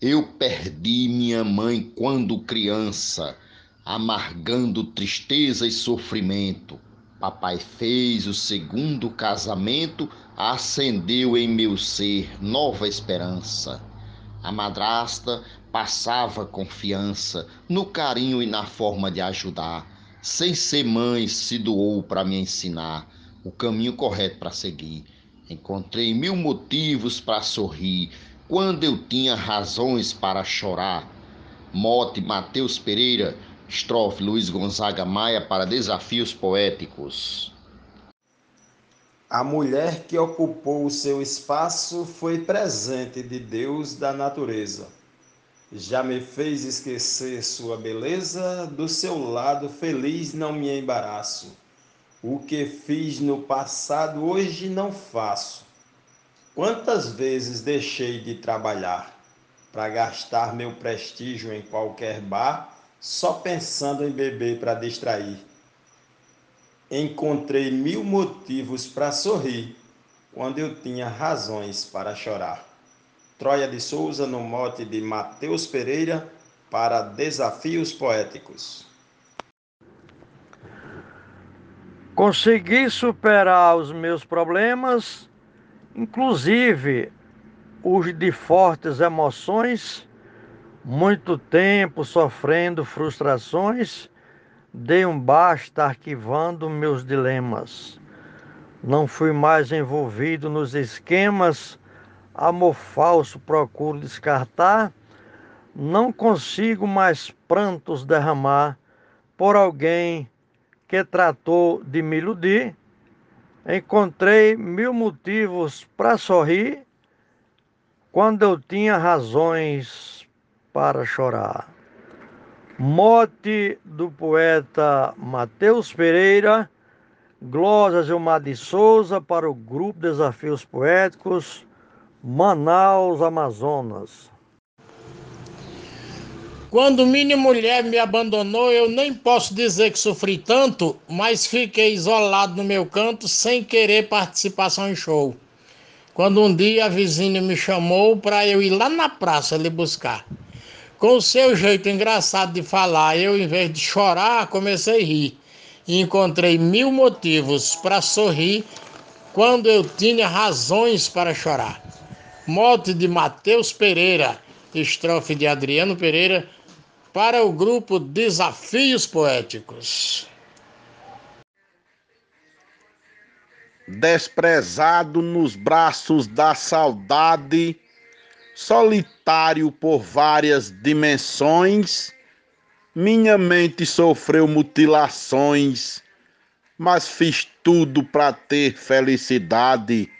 Eu perdi minha mãe quando criança, amargando tristeza e sofrimento. Papai fez o segundo casamento, acendeu em meu ser nova esperança. A madrasta passava confiança no carinho e na forma de ajudar. Sem ser mãe, se doou para me ensinar o caminho correto para seguir. Encontrei mil motivos para sorrir quando eu tinha razões para chorar. Mote Mateus Pereira, estrofe Luiz Gonzaga Maia para desafios poéticos. A mulher que ocupou o seu espaço foi presente de Deus da natureza. Já me fez esquecer sua beleza, do seu lado feliz não me embaraço. O que fiz no passado hoje não faço. Quantas vezes deixei de trabalhar para gastar meu prestígio em qualquer bar, só pensando em beber para distrair? Encontrei mil motivos para sorrir quando eu tinha razões para chorar. Troia de Souza, no mote de Mateus Pereira, para Desafios Poéticos. Consegui superar os meus problemas, inclusive os de fortes emoções, muito tempo sofrendo frustrações, dei um basta arquivando meus dilemas. Não fui mais envolvido nos esquemas, amor falso procuro descartar, não consigo mais prantos derramar por alguém que tratou de me iludir, encontrei mil motivos para sorrir quando eu tinha razões para chorar. Mote do poeta Mateus Pereira, Glosa Gilmar de Souza para o Grupo Desafios Poéticos, Manaus, Amazonas. Quando minha mulher me abandonou, eu nem posso dizer que sofri tanto, mas fiquei isolado no meu canto sem querer participação em show. Quando um dia a vizinha me chamou para eu ir lá na praça lhe buscar. Com o seu jeito engraçado de falar, eu, em vez de chorar, comecei a rir. E encontrei mil motivos para sorrir quando eu tinha razões para chorar. Mote de Mateus Pereira, estrofe de Adriano Pereira para o grupo Desafios Poéticos. Desprezado nos braços da saudade, solitário por várias dimensões, minha mente sofreu mutilações, mas fiz tudo para ter felicidade.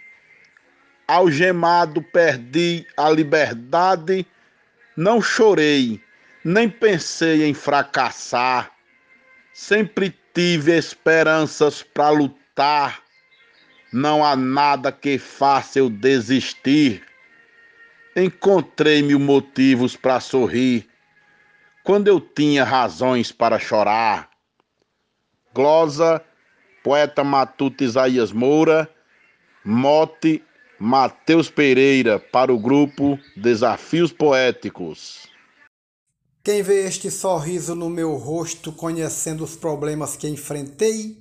Algemado perdi a liberdade, não chorei nem pensei em fracassar. Sempre tive esperanças para lutar. Não há nada que faça eu desistir. Encontrei mil motivos para sorrir quando eu tinha razões para chorar. Glosa, poeta matuto Isaías Moura, mote Mateus Pereira para o grupo Desafios Poéticos. Quem vê este sorriso no meu rosto, conhecendo os problemas que enfrentei,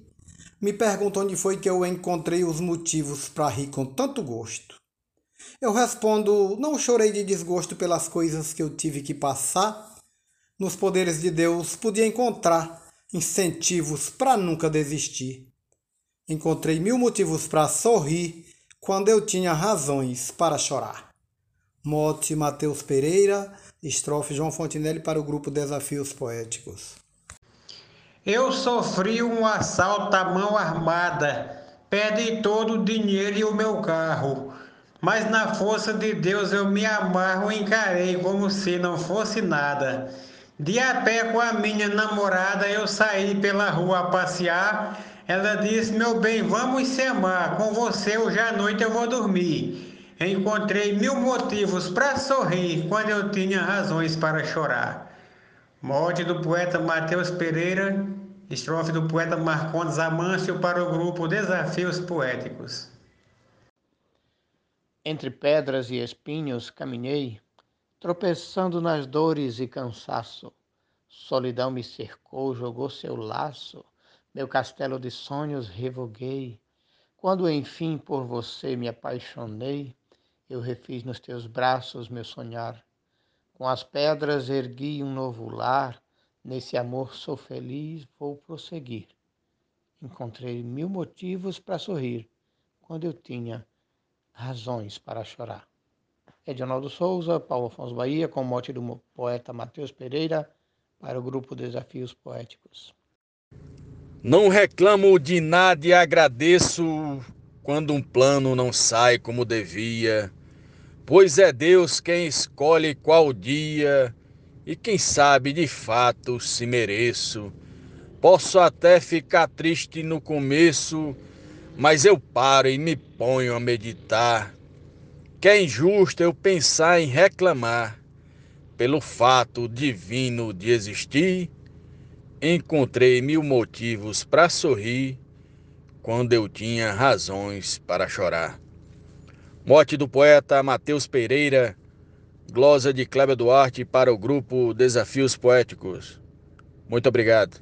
me pergunta onde foi que eu encontrei os motivos para rir com tanto gosto. Eu respondo: não chorei de desgosto pelas coisas que eu tive que passar. Nos poderes de Deus podia encontrar incentivos para nunca desistir. Encontrei mil motivos para sorrir quando eu tinha razões para chorar. Mote Mateus Pereira Estrofe João Fontinelli para o grupo Desafios Poéticos. Eu sofri um assalto à mão armada, perdi todo o dinheiro e o meu carro. Mas na força de Deus eu me amarro e encarei como se não fosse nada. De a pé com a minha namorada eu saí pela rua a passear. Ela disse: Meu bem, vamos se amar. Com você hoje à noite eu vou dormir. Encontrei mil motivos para sorrir quando eu tinha razões para chorar. Morte do poeta Mateus Pereira, estrofe do poeta Marcondes Amâncio para o grupo Desafios Poéticos. Entre pedras e espinhos caminhei, tropeçando nas dores e cansaço. Solidão me cercou, jogou seu laço, meu castelo de sonhos revoguei. Quando enfim por você me apaixonei, eu refiz nos teus braços meu sonhar. Com as pedras ergui um novo lar, nesse amor sou feliz, vou prosseguir. Encontrei mil motivos para sorrir, quando eu tinha razões para chorar. Edionaldo Souza, Paulo Afonso Bahia, com mote do poeta Matheus Pereira, para o grupo Desafios Poéticos. Não reclamo de nada e agradeço quando um plano não sai como devia, pois é Deus quem escolhe qual dia e quem sabe de fato se mereço. Posso até ficar triste no começo, mas eu paro e me ponho a meditar que é injusto eu pensar em reclamar pelo fato divino de existir. Encontrei mil motivos para sorrir quando eu tinha razões para chorar. Morte do poeta Mateus Pereira, glosa de Cléber Duarte para o grupo Desafios Poéticos. Muito obrigado.